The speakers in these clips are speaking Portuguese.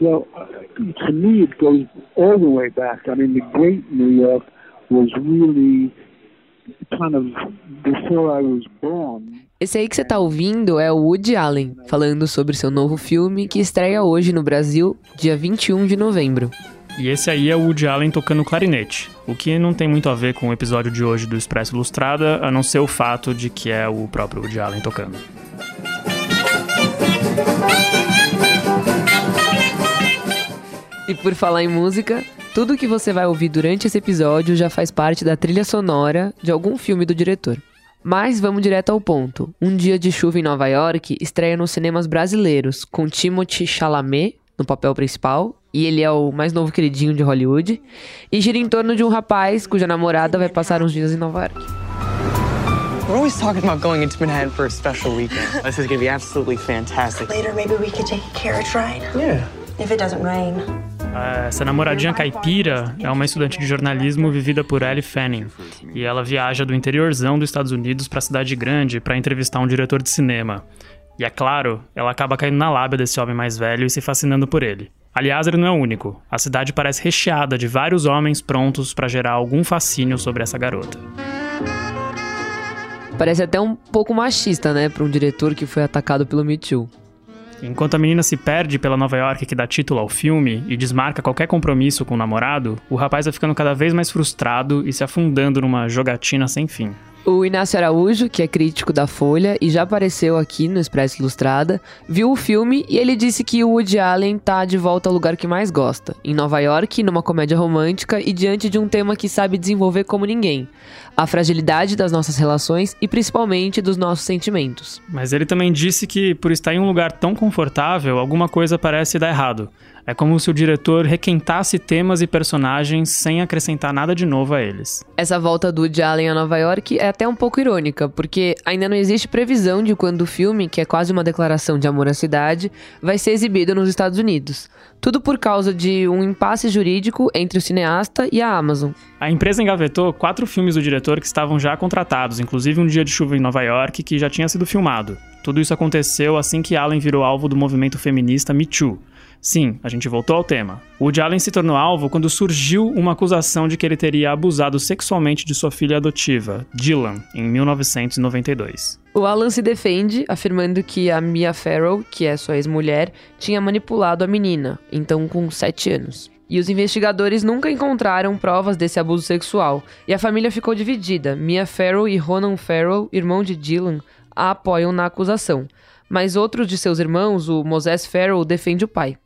Well, uh, to me, it goes all the way back. I mean, the great New York was really kind of before I was born. Esse aí que você tá ouvindo é o Woody Allen, falando sobre seu novo filme que estreia hoje no Brasil, dia 21 de novembro. E esse aí é o Woody Allen tocando clarinete, o que não tem muito a ver com o episódio de hoje do Expresso Ilustrada, a não ser o fato de que é o próprio Woody Allen tocando. E por falar em música, tudo que você vai ouvir durante esse episódio já faz parte da trilha sonora de algum filme do diretor. Mas vamos direto ao ponto. Um Dia de Chuva em Nova York estreia nos cinemas brasileiros, com Timothée Chalamet no papel principal, e ele é o mais novo queridinho de Hollywood, e gira em torno de um rapaz cuja namorada vai passar uns dias em Nova York. We're always talking about going into Manhattan for a special weekend. This is gonna be absolutely fantastic. Later, maybe we could take a carriage ride. Yeah. If it doesn't rain. Essa namoradinha caipira é uma estudante de jornalismo vivida por Ellie Fanning. E ela viaja do interiorzão dos Estados Unidos para a cidade grande para entrevistar um diretor de cinema. E é claro, ela acaba caindo na lábia desse homem mais velho e se fascinando por ele. Aliás, ele não é o único. A cidade parece recheada de vários homens prontos para gerar algum fascínio sobre essa garota. Parece até um pouco machista, né, para um diretor que foi atacado pelo Me Too. Enquanto a menina se perde pela Nova York que dá título ao filme e desmarca qualquer compromisso com o namorado, o rapaz vai ficando cada vez mais frustrado e se afundando numa jogatina sem fim. O Inácio Araújo, que é crítico da Folha e já apareceu aqui no Expresso Ilustrada, viu o filme e ele disse que o Woody Allen tá de volta ao lugar que mais gosta, em Nova York, numa comédia romântica e diante de um tema que sabe desenvolver como ninguém: a fragilidade das nossas relações e principalmente dos nossos sentimentos. Mas ele também disse que, por estar em um lugar tão confortável, alguma coisa parece dar errado. É como se o diretor requentasse temas e personagens sem acrescentar nada de novo a eles. Essa volta do Woody Allen a Nova York é até um pouco irônica, porque ainda não existe previsão de quando o filme, que é quase uma declaração de amor à cidade, vai ser exibido nos Estados Unidos. Tudo por causa de um impasse jurídico entre o cineasta e a Amazon. A empresa engavetou quatro filmes do diretor que estavam já contratados, inclusive Um Dia de Chuva em Nova York, que já tinha sido filmado. Tudo isso aconteceu assim que Allen virou alvo do movimento feminista Me Too. Sim, a gente voltou ao tema. Woody Allen se tornou alvo quando surgiu uma acusação de que ele teria abusado sexualmente de sua filha adotiva, Dylan, em 1992. O Alan se defende, afirmando que a Mia Farrow, que é sua ex-mulher, tinha manipulado a menina, então com 7 anos. E os investigadores nunca encontraram provas desse abuso sexual, e a família ficou dividida. Mia Farrow e Ronan Farrow, irmão de Dylan, a apoiam na acusação mas outro de seus irmãos, o Moses Farrell, defende o pai.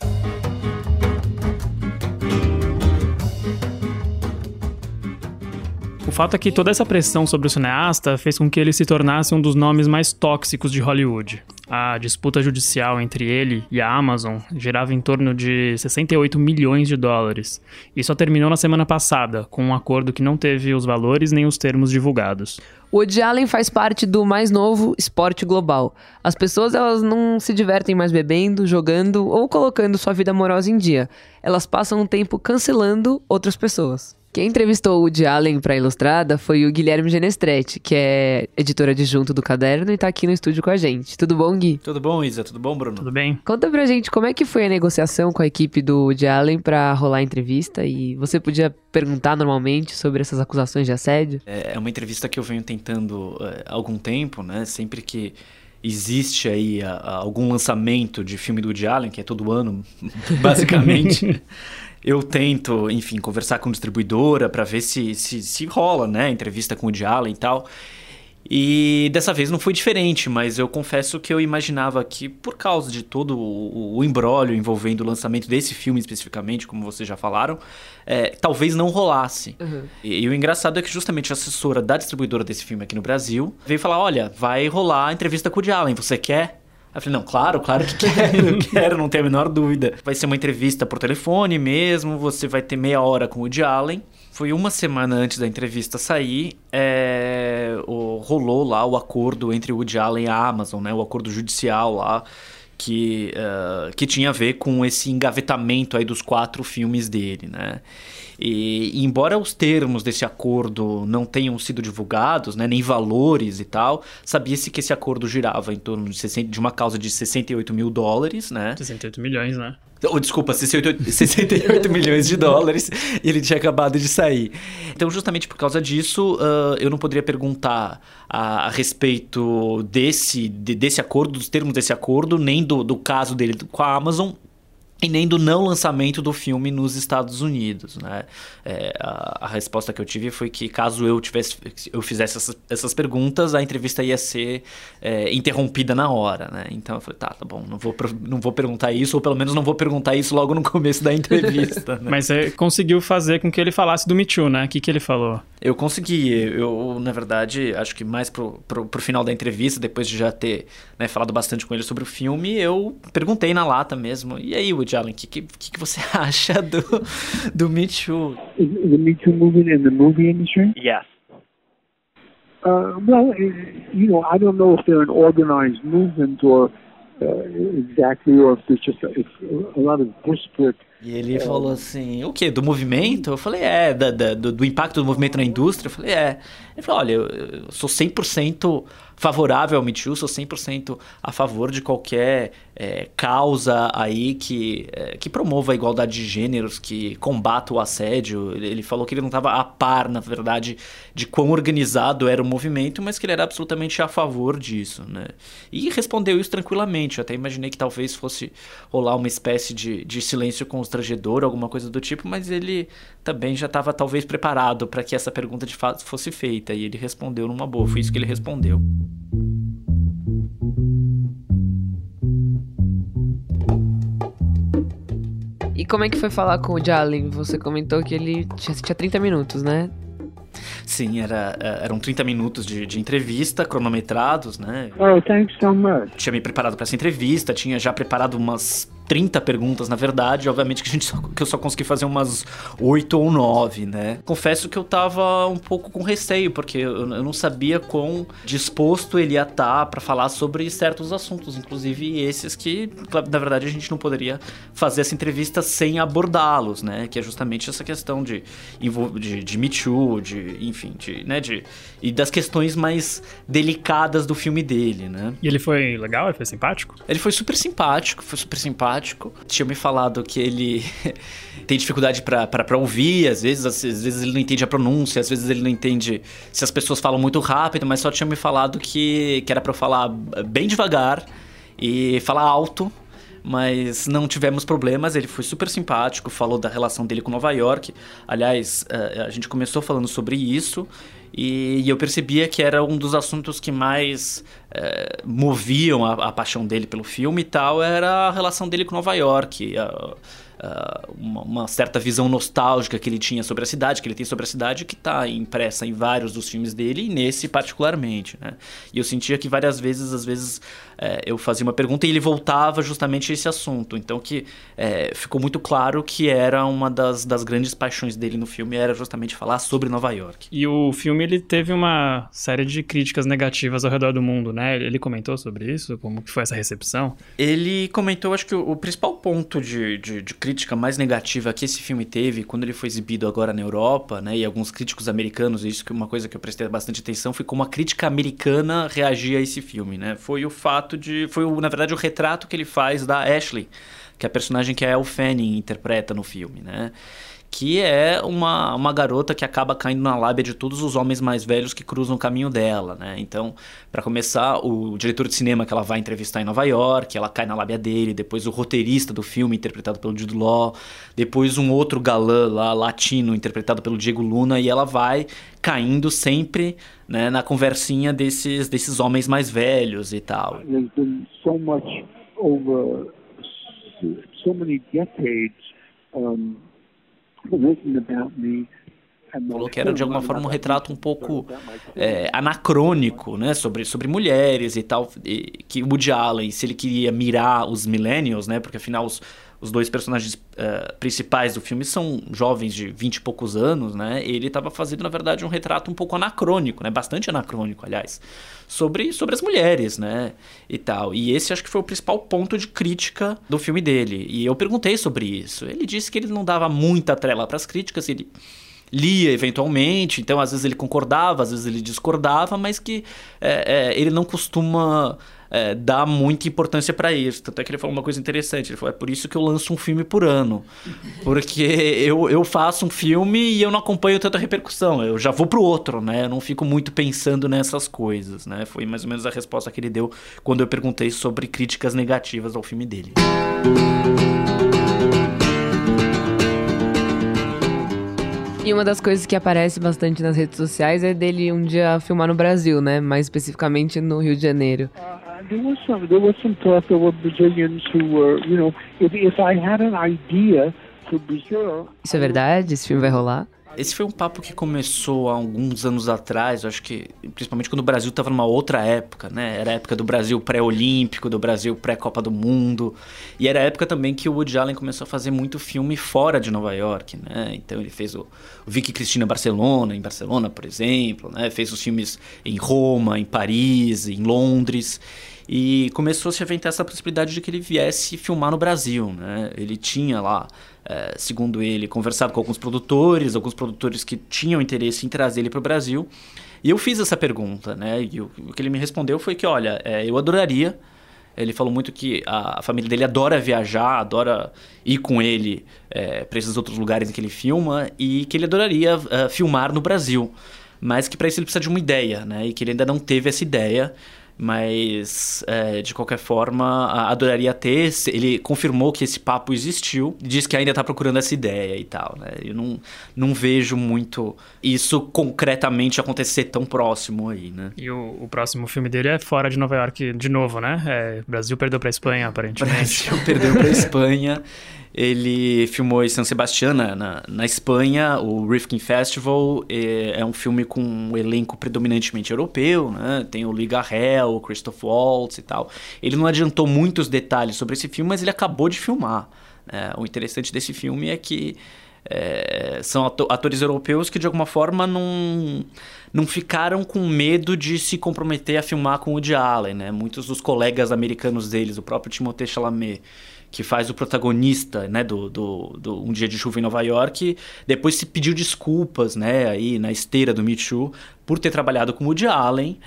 Fato é que toda essa pressão sobre o cineasta fez com que ele se tornasse um dos nomes mais tóxicos de Hollywood. A disputa judicial entre ele e a Amazon girava em torno de 68 milhões de dólares e só terminou na semana passada, com um acordo que não teve os valores nem os termos divulgados. O Woody Allen faz parte do mais novo esporte global. As pessoas elas não se divertem mais bebendo, jogando ou colocando sua vida amorosa em dia. Elas passam um tempo cancelando outras pessoas. Quem entrevistou o Woody Allen para Ilustrada foi o Guilherme Genestretti, que é editor adjunto do caderno e tá aqui no estúdio com a gente. Tudo bom, Gui? Tudo bom, Isa? Tudo bom, Bruno? Tudo bem? Conta pra gente como é que foi a negociação com a equipe do Woody Allen pra rolar a entrevista e você podia perguntar normalmente sobre essas acusações de assédio? É uma entrevista que eu venho tentando é, há algum tempo, né? Sempre que existe aí a, a algum lançamento de filme do Woody Allen, que é todo ano, basicamente... eu tento, enfim, conversar com distribuidora para ver se, se, se rola, né? Entrevista com o Allen e tal. E dessa vez não foi diferente, mas eu confesso que eu imaginava que, por causa de todo o, o embrólio envolvendo o lançamento desse filme especificamente, como vocês já falaram, é, talvez não rolasse. Uhum. E, e, o engraçado é que justamente a assessora da distribuidora desse filme aqui no Brasil veio falar: olha, vai rolar a entrevista com o Allen, você quer? Eu falei, não, claro, claro que quero, quero, não tenho a menor dúvida. Vai ser uma entrevista por telefone mesmo, você vai ter meia hora com o Woody Allen. Foi uma semana antes da entrevista sair, é, rolou lá o acordo entre o Woody Allen e a Amazon, né? O acordo judicial lá, que, uh, que tinha a ver com esse engavetamento aí dos quatro filmes dele, né? E, embora os termos desse acordo não tenham sido divulgados, né, nem valores e tal, sabia-se que esse acordo girava em torno de, 60, de uma causa de 68 mil dólares, né? 68 milhões, né? Ou, desculpa, 68, 68 milhões de dólares e ele tinha acabado de sair. Então, justamente por causa disso, uh, eu não poderia perguntar a, a respeito desse, de, desse acordo, dos termos desse acordo, nem do, do caso dele com a Amazon, e nem do não lançamento do filme nos Estados Unidos, né? É, a, a, resposta que eu tive foi que caso eu tivesse, eu fizesse essas, essas perguntas, a entrevista ia ser é, interrompida na hora, né? Então eu falei, tá, tá bom, não vou, não vou perguntar isso, ou pelo menos não vou perguntar isso logo no começo da entrevista. né? Mas você conseguiu fazer com que ele falasse do Me Too, né? O que, que ele falou? Eu consegui. Eu, na verdade, acho que mais pro, pro, pro final da entrevista, depois de já ter né, falado bastante com ele sobre o filme, eu perguntei na lata mesmo. E aí, Woody Allen, o que, que, que você acha do, do Me Too? Is the Me Too movement in the movie industry? Yes. Uh, well, you know, I don't know if they're an organized movement or uh, exactly, or if there's just a, it's a lot of disparate e ele é. falou assim, o quê? Do movimento? Eu falei, é, da, da, do, do, impacto do movimento na indústria? Eu falei, é. Ele falou, olha, eu, sou 100% favorável ao Too, sou 100% a favor de qualquer é, causa aí que, é, que promova a igualdade de gêneros, que combata o assédio. Ele falou que ele não estava a par, na verdade, de quão organizado era o movimento, mas que ele era absolutamente a favor disso, né? E respondeu isso tranquilamente. Eu até imaginei que talvez fosse rolar uma espécie de, de silêncio constrangedor, alguma coisa do tipo, mas ele também já estava talvez preparado para que essa pergunta de fato fosse feita. E ele respondeu numa boa. Foi isso que ele respondeu. E como é que foi falar com o Jalen? Você comentou que ele tinha, tinha 30 minutos, né? Sim, era, é, eram 30 minutos de, de entrevista, cronometrados, né? Oh, thanks so much. Tinha me preparado para essa entrevista, tinha já preparado umas 30 perguntas, na verdade. Obviamente que, a gente só, que eu só consegui fazer umas 8 ou 9, né? Confesso que eu tava um pouco com receio, porque eu, eu não sabia quão disposto ele ia estar tá para falar sobre certos assuntos, inclusive esses que, na verdade, a gente não poderia fazer essa entrevista sem abordá-los, né? Que é justamente essa questão de, de, de Me Too, de, enfim, de, né? De, e das questões mais delicadas do filme dele, né? E ele foi legal? Ele foi simpático? Ele foi super simpático, foi super simpático simpático. Tinha me falado que ele tem dificuldade para ouvir, às vezes, às vezes ele não entende a pronúncia, às vezes ele não entende se as pessoas falam muito rápido, mas só tinha me falado que, que era para eu falar bem devagar e falar alto mas não tivemos problemas. Ele foi super simpático, falou da relação dele com Nova York. Aliás, eh, a gente começou falando sobre isso e, eu percebia que era um dos assuntos que mais é, moviam a, a, paixão dele pelo filme e tal, era a relação dele com Nova York. A, uh, uma, uma, certa visão nostálgica que ele tinha sobre a cidade, que ele tem sobre a cidade, que está impressa em vários dos filmes dele e nesse particularmente, né? E eu sentia que várias vezes, às vezes, é, eu fazia uma pergunta e ele voltava justamente a esse assunto. Então que é, ficou muito claro que era uma das, das grandes paixões dele no filme, era justamente falar sobre Nova York. E o filme, ele teve uma série de críticas negativas ao redor do mundo, né? Ele comentou sobre isso? Como que foi essa recepção? Ele comentou, acho que o, o principal ponto de, de, de crítica mais negativa que esse filme teve quando ele foi exibido agora na Europa, né, e alguns críticos americanos, isso que é uma coisa que eu prestei bastante atenção, foi como a crítica americana reagia a esse filme, né? Foi o fato de, foi o, na verdade o retrato que ele faz da Ashley, que é a personagem que a Elle Fanning interpreta no filme, né? Que é uma, uma garota que acaba caindo na lábia de todos os homens mais velhos que cruzam o caminho dela, né? Então, para começar, o diretor de cinema que ela vai entrevistar em Nova York, ela cai na lábia dele, depois o roteirista do filme, interpretado pelo Jude Law, depois um outro galã lá, latino, interpretado pelo Diego Luna, e ela vai caindo sempre né, na conversinha desses, desses homens mais velhos e tal. So much over so many decades um, falou que era de alguma forma um retrato um pouco é, anacrônico, né, sobre, sobre mulheres e tal, e, que o Woody Allen, se ele queria mirar os millennials, né, porque afinal os, os dois personagens uh, principais do filme são jovens de vinte e poucos anos, né? Ele estava fazendo, na verdade, um retrato um pouco anacrônico, né? Bastante anacrônico, aliás, sobre, sobre as mulheres, né? E tal. E esse acho que foi o principal ponto de crítica do filme dele. E eu perguntei sobre isso. Ele disse que ele não dava muita trela para as críticas, ele lia eventualmente, então às vezes ele concordava, às vezes ele discordava, mas que é, é, ele não costuma é, dá muita importância para isso. Tanto é que ele falou uma coisa interessante. Ele falou: é por isso que eu lanço um filme por ano. Porque eu, eu faço um filme e eu não acompanho tanta repercussão. Eu já vou pro outro, né? Eu não fico muito pensando nessas coisas, né? Foi mais ou menos a resposta que ele deu quando eu perguntei sobre críticas negativas ao filme dele. E uma das coisas que aparece bastante nas redes sociais é dele um dia filmar no Brasil, né? Mais especificamente no Rio de Janeiro. There was some there was some talk there were Brazilians who were, you know, if if I had an idea for Brazil. Isso é verdade? Esse filme vai rolar? Esse foi um papo que começou há alguns anos atrás, acho que principalmente quando o Brasil estava numa outra época, né? Era a época do Brasil pré-olímpico, do Brasil pré-Copa do Mundo. E era a época também que o Woody Allen começou a fazer muito filme fora de Nova York, né? Então ele fez o, o Vicky Cristina Barcelona, em Barcelona, por exemplo, né? Fez os filmes em Roma, em Paris, em Londres. E começou a se aventar essa possibilidade de que ele viesse filmar no Brasil, né? Ele tinha lá é, segundo ele, conversado com alguns produtores, alguns produtores que tinham interesse em trazer ele para o Brasil. E eu fiz essa pergunta, né? E o, o que ele me respondeu foi que, olha, é, eu adoraria. Ele falou muito que a, a, família dele adora viajar, adora ir com ele é, para esses outros lugares em que ele filma e que ele adoraria uh, filmar no Brasil, mas que para isso ele precisa de uma ideia, né? E que ele ainda não teve essa ideia mas é, de qualquer forma adoraria ter. Ele confirmou que esse papo existiu, diz que ainda está procurando essa ideia e tal. Né? Eu não, não vejo muito isso concretamente acontecer tão próximo aí, né? E o, o próximo filme dele é fora de Nova York de novo, né? É, Brasil perdeu para Espanha, aparentemente. Brasil perdeu para Espanha. Ele filmou em San Sebastián, na, na Espanha, o Rifkin Festival. É, é, um filme com um elenco predominantemente europeu, né? Tem o Lee Garrel, o Christoph Waltz e tal. Ele não adiantou muitos detalhes sobre esse filme, mas ele acabou de filmar. Né? O interessante desse filme é que é, são atores europeus que de alguma forma não, não ficaram com medo de se comprometer a filmar com o Woody Allen, né? Muitos dos colegas americanos deles, o próprio Timothée Chalamet, que faz o protagonista, né, do, do, do, Um Dia de Chuva em Nova York, depois se pediu desculpas, né, aí na esteira do Me Too, por ter trabalhado com o Woody Allen.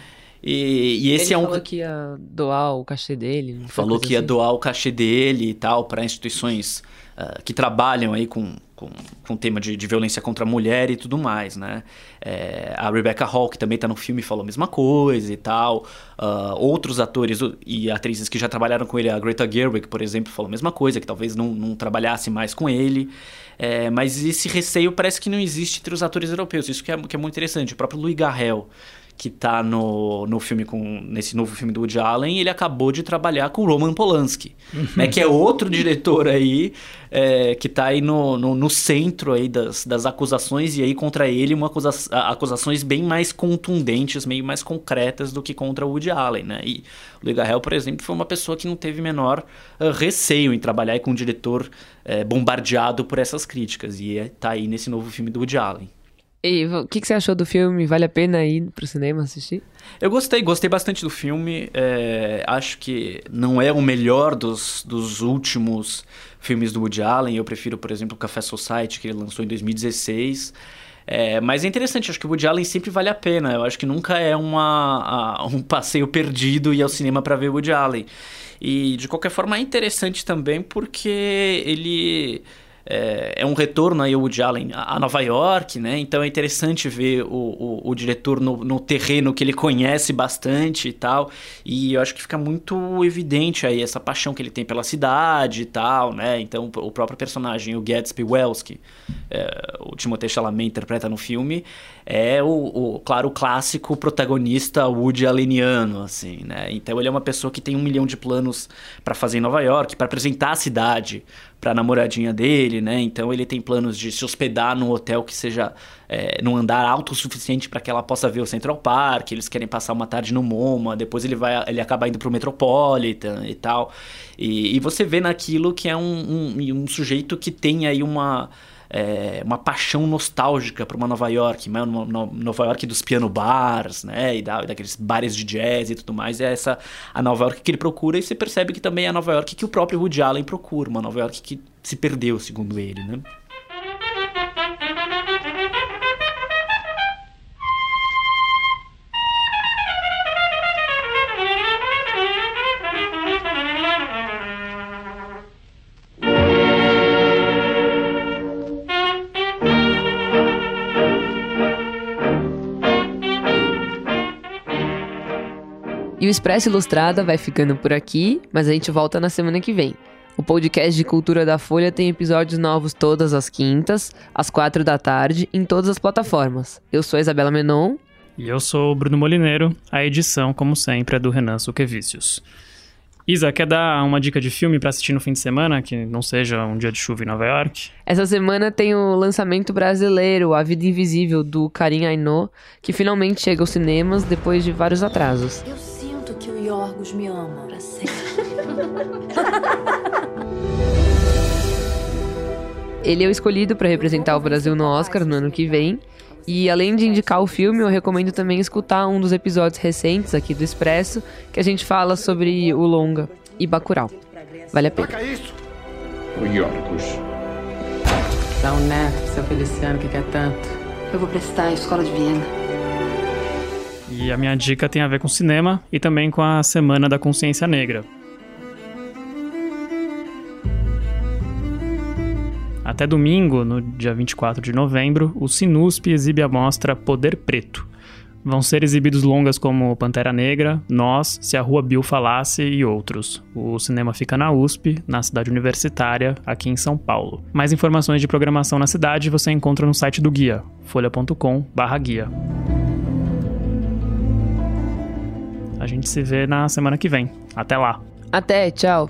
E, e esse Ele é um. falou que ia doar o cachê dele. Falou que ia assim? doar o cachê dele e tal para instituições uh, que trabalham aí com, com, com tema de, de, violência contra a mulher e tudo mais, né? É, a Rebecca Hall, que também está no filme, falou a mesma coisa e tal. Uh, outros atores e atrizes que já trabalharam com ele, a Greta Gerwig, por exemplo, falou a mesma coisa, que talvez não, não trabalhasse mais com ele. É, mas esse receio parece que não existe entre os atores europeus. Isso que é, que é muito interessante. O próprio Louis Garrel, que tá no, no filme com nesse novo filme do Woody Allen, ele acabou de trabalhar com Roman Polanski, né, que é outro diretor aí é, que tá aí no, no, no, centro aí das, das acusações e aí contra ele uma acusa, acusações bem mais contundentes, meio mais concretas do que contra o Woody Allen, né? E o Lee Garrel, por exemplo, foi uma pessoa que não teve menor uh, receio em trabalhar com um diretor uh, bombardeado por essas críticas e é, tá aí nesse novo filme do Woody Allen. E o que, que, você achou do filme? Vale a pena ir pro cinema assistir? Eu gostei, gostei bastante do filme. É, acho que não é o melhor dos, dos últimos filmes do Woody Allen. Eu prefiro, por exemplo, o Café Society, que ele lançou em 2016. É, mas é interessante, acho que o Woody Allen sempre vale a pena. Eu acho que nunca é uma, a, um passeio perdido ir ao cinema para ver Woody Allen. E de qualquer forma é interessante também porque ele é, é um retorno aí o Woody Allen a Nova York, né? Então é interessante ver o, o, o diretor no, no, terreno que ele conhece bastante e tal. E eu acho que fica muito evidente aí essa paixão que ele tem pela cidade e tal, né? Então o próprio personagem, o Gatsby Wells, que é, o Timothée Chalamet interpreta no filme, é o, o, claro, o clássico protagonista Woody Alleniano, assim, né? Então ele é uma pessoa que tem um milhão de planos para fazer em Nova York, para apresentar a cidade para namoradinha dele, né? Então ele tem planos de se hospedar num hotel que seja é, num andar alto o suficiente para que ela possa ver o Central Park. Eles querem passar uma tarde no MoMA, depois ele vai, ele acaba indo pro Metropolitan e tal. E, e você vê naquilo que é um, um, um sujeito que tem aí uma é, uma paixão nostálgica para uma Nova York, uma, uma, Nova York dos piano bars, né, e da, daqueles bares de jazz e tudo mais, é essa a Nova York que ele procura e você percebe que também é a Nova York que o próprio Woody Allen procura, uma Nova York que se perdeu, segundo ele, né. E o Expresso Ilustrada vai ficando por aqui, mas a gente volta na semana que vem. O podcast de cultura da Folha tem episódios novos todas as quintas, às quatro da tarde, em todas as plataformas. Eu sou a Isabela Menon. E eu sou o Bruno Molineiro. A edição, como sempre, é do Renan Suquevicius. Isa, quer dar uma dica de filme para assistir no fim de semana, que não seja um dia de chuva em Nova York? Essa semana tem o lançamento brasileiro, A Vida Invisível, do Karim Ainô, que finalmente chega aos cinemas depois de vários atrasos. Eu o Yorgos me ama pra sempre. Ele é o escolhido para representar o Brasil no Oscar no ano que vem. E além de indicar o filme, eu recomendo também escutar um dos episódios recentes aqui do Expresso, que a gente fala sobre o longa e Bacurau. Vale a pena. O Yorgos. Dá um neto pro seu Feliciano que quer tanto. Eu vou prestar a escola de Viena. E a minha dica tem a ver com cinema e também com a Semana da Consciência Negra. Até domingo, no dia 24 de novembro, o Sinusp exibe a mostra Poder Preto. Vão ser exibidos longas como Pantera Negra, Nós, Se a Rua Bill Falasse e outros. O cinema fica na USP, na cidade universitária, aqui em São Paulo. Mais informações de programação na cidade você encontra no site do guia, folha.com/guia. A gente se vê na semana que vem. Até lá. Até, tchau.